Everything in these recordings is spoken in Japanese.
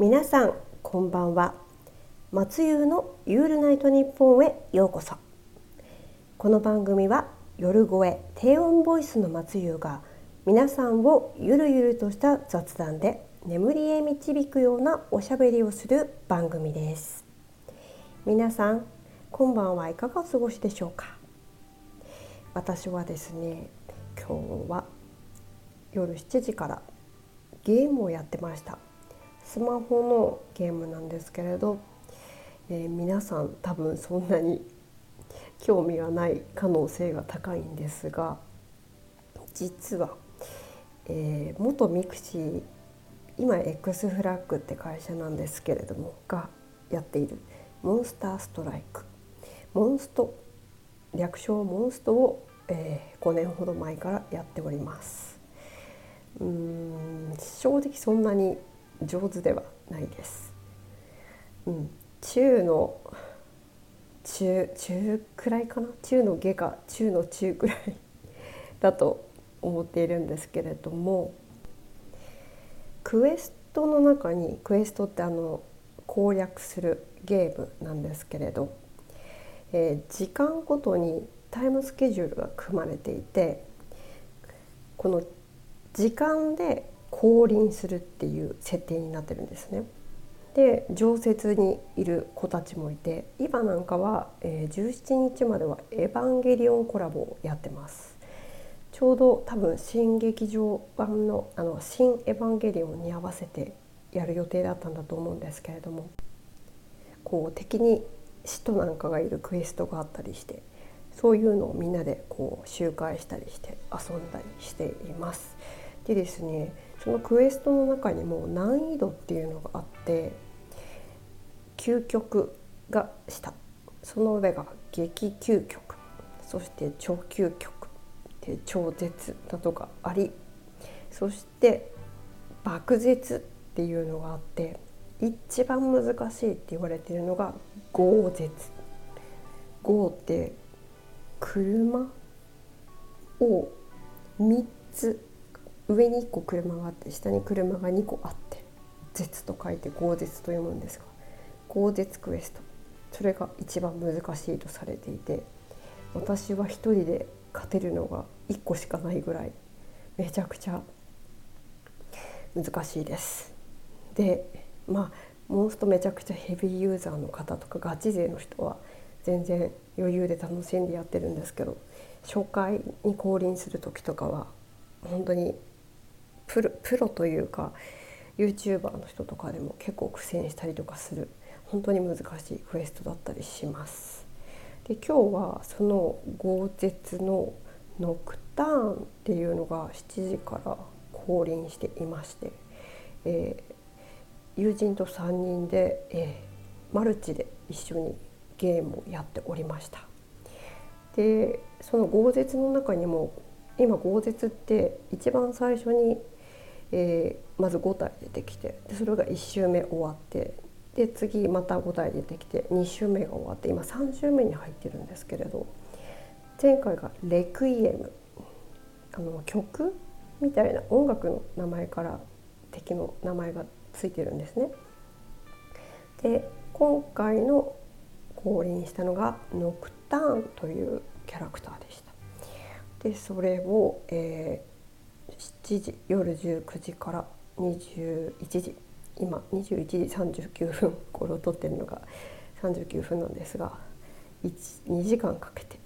皆さんこんばんは。松優のユールナイトニッポンへようこそ。この番組は夜声低音ボイスの松優が皆さんをゆるゆるとした雑談で眠りへ導くようなおしゃべりをする番組です。皆さん今晩はいかがお過ごしでしょうか。私はですね今日は夜7時からゲームをやってました。スマホのゲームなんですけれど、えー、皆さん多分そんなに興味がない可能性が高いんですが実は、えー、元ミクシー今 X フラッグって会社なんですけれどもがやっているモンスターストライク。モンスト略称モンストを、えー、5年ほど前からやっております。うん正直そんなに上手ではないです。うん、中の中中くらいかな？中の下か。中の中くらい だと思っているんですけれどもクエストの中にクエストってあの攻略するゲームなんですけれど、えー、時間ごとにタイムスケジュールが組まれていてこの時間で降臨するっていう設定になってるんですね。で常設にいる子たちもいて今なんかは、え、17日までは「エヴァンゲリオン」コラボをやってます。ちょうど多分新劇場版の「あの新エヴァンゲリオン」に合わせてやる予定だったんだと思うんですけれどもこう敵に使徒なんかがいるクエストがあったりしてそういうのをみんなでこう周回したりして遊んだりしています。でですねそのクエストの中にも難易度っていうのがあって究極が下。その上が激究極。そして超究極。で超絶などがあり。そして爆絶っていうのがあって一番難しいって言われてるのが豪絶。豪って車を3つ上に1個車があって下に車が2個あって「絶」と書いて「豪絶」と読むんですが豪絶クエストそれが一番難しいとされていて私は一人で勝てるのが1個しかないぐらいめちゃくちゃ難しいです。でまあモンストめちゃくちゃヘビーユーザーの方とかガチ勢の人は全然余裕で楽しんでやってるんですけど初回に降臨する時とかは本当にプロプロというか YouTuber の人とかでも結構苦戦したりとかする本当に難しいクエストだったりします。で今日はその豪絶のノクターンっていうのが7時から降臨していまして、えー、友人と3人で、えー、マルチで一緒にゲームをやっておりました。でその豪絶の中にも今豪絶って一番最初にえー、まず5体出てきてでそれが1周目終わってで次また5体出てきて2周目が終わって今3周目に入ってるんですけれど前回が「レクイエム」あの曲みたいな音楽の名前から敵の名前がついてるんですね。で今回の降臨したのがノクターンというキャラクターでした。でそれを、え7時夜19時から21時。今21時39分頃撮ってるのが39分なんですが2時間かけて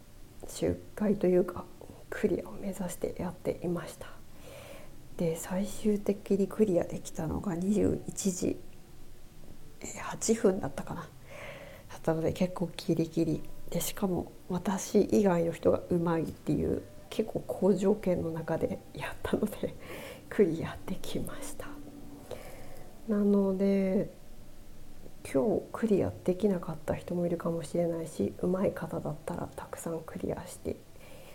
周回というかクリアを目指してやっていました。で最終的にクリアできたのが21時8分だったかな。だったので結構ギリギリ。でしかも私以外の人がうまいっていう結構好条件の中でやったので クリアできましたなので今日クリアできなかった人もいるかもしれないし上手い方だったらたくさんクリアして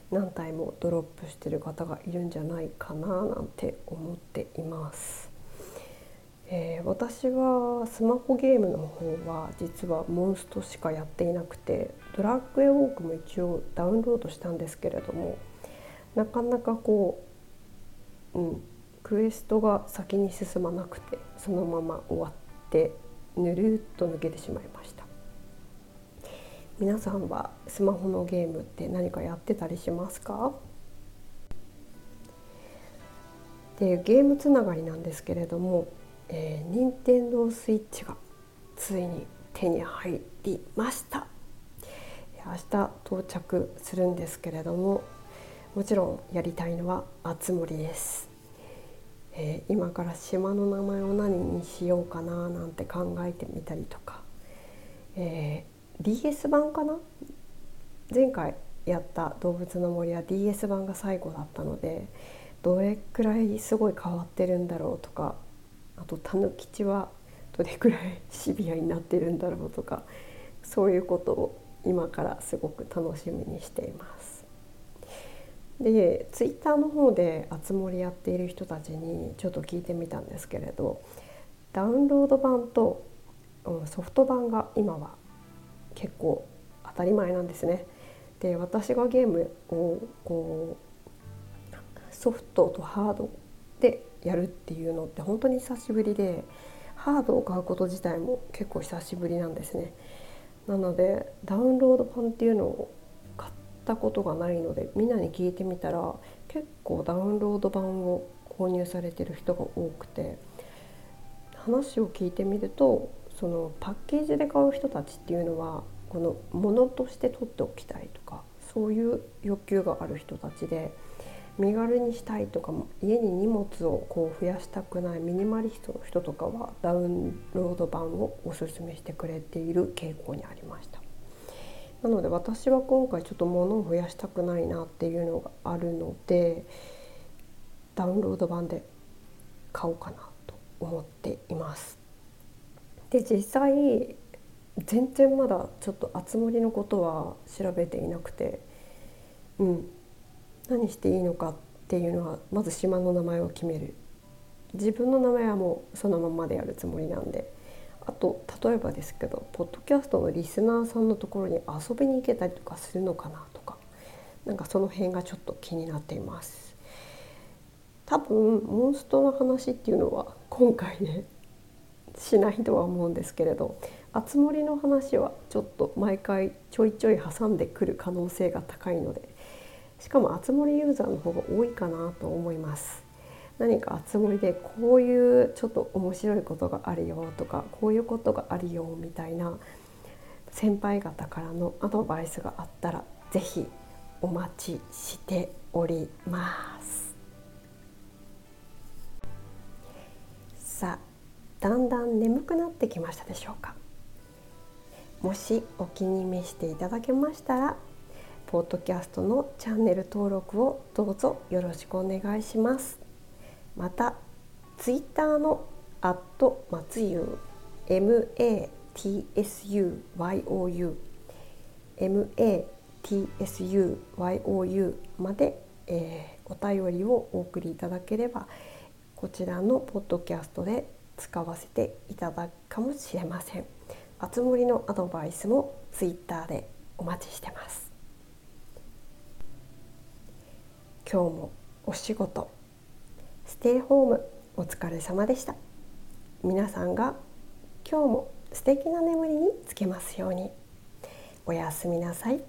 何体もドロップしてる方がいるんじゃないかななんて思っています。えー、私はスマホゲームの方は実はモンストしかやっていなくてドラッグエウォークも一応ダウンロードしたんですけれどもなかなかこう、うん、クエストが先に進まなくてそのまま終わってぬるっと抜けてしまいました。皆さんはスマホのゲームって何かやってたりしますか？でゲームつながりなんですけれども、えー、任天堂スイッチがついに手に入りました。明日到着するんですけれどももちろんやりたいのはあつ森です、えー、今から島の名前を何にしようかななんて考えてみたりとか、えー、DS 版かな？前回やった「動物の森」は DS 版が最後だったのでどれくらいすごい変わってるんだろうとかあとたぬきちはどれくらいシビアになってるんだろうとかそういうことを今からすごく楽しみにしています。でツイッターの方であつ森やっている人たちにちょっと聞いてみたんですけれどダウンロード版とソフト版が今は結構当たり前なんですね。で私がゲームをこうソフトとハードでやるっていうのって本当に久しぶりでハードを買うこと自体も結構久しぶりなんですね。なのでダウンロード版っていうのをったことがないのでみんなに聞いてみたら結構ダウンロード版を購入されてる人が多くて話を聞いてみるとそのパッケージで買う人たちっていうのはこのものとして取っておきたいとかそういう欲求がある人たちで身軽にしたいとか家に荷物をこう増やしたくないミニマリストの人とかはダウンロード版をおすすめしてくれている傾向にありました。なので私は今回ちょっと物を増やしたくないなっていうのがあるのでダウンロード版で買おうかなと思っています。で実際全然まだちょっとあつ森のことは調べていなくてうん。何していいのかっていうのはまず島の名前を決める。自分の名前はもうそのままでやるつもりなんで。あと例えばですけどポッドキャストのリスナーさんのところに遊びに行けたりとかするのかなとかなんかその辺がちょっと気になっています。多分モンストの話っていうのは今回ねしないとは思うんですけれどあつ森の話はちょっと毎回ちょいちょい挟んでくる可能性が高いのでしかもあつ森ユーザーの方が多いかなと思います。何かあつ森でこういうちょっと面白いことがあるよとかこういうことがあるよみたいな先輩方からのアドバイスがあったら是非お待ちしております。さあだんだん眠くなってきましたでしょうか？もしお気に召していただけましたらポッドキャストのチャンネル登録をどうぞよろしくお願いします。またツイッターのアット松優 MATSUYOU MATSUYOU まで、えー、お便りをお送りいただければこちらのポッドキャストで使わせていただくかもしれません。あつ森のアドバイスもツイッターでお待ちしてます。今日もお仕事ステイホームお疲れ様でした。皆さんが今日も素敵な眠りにつけますように。おやすみなさい。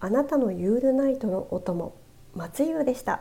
あなたのユールナイトのお供松優でした。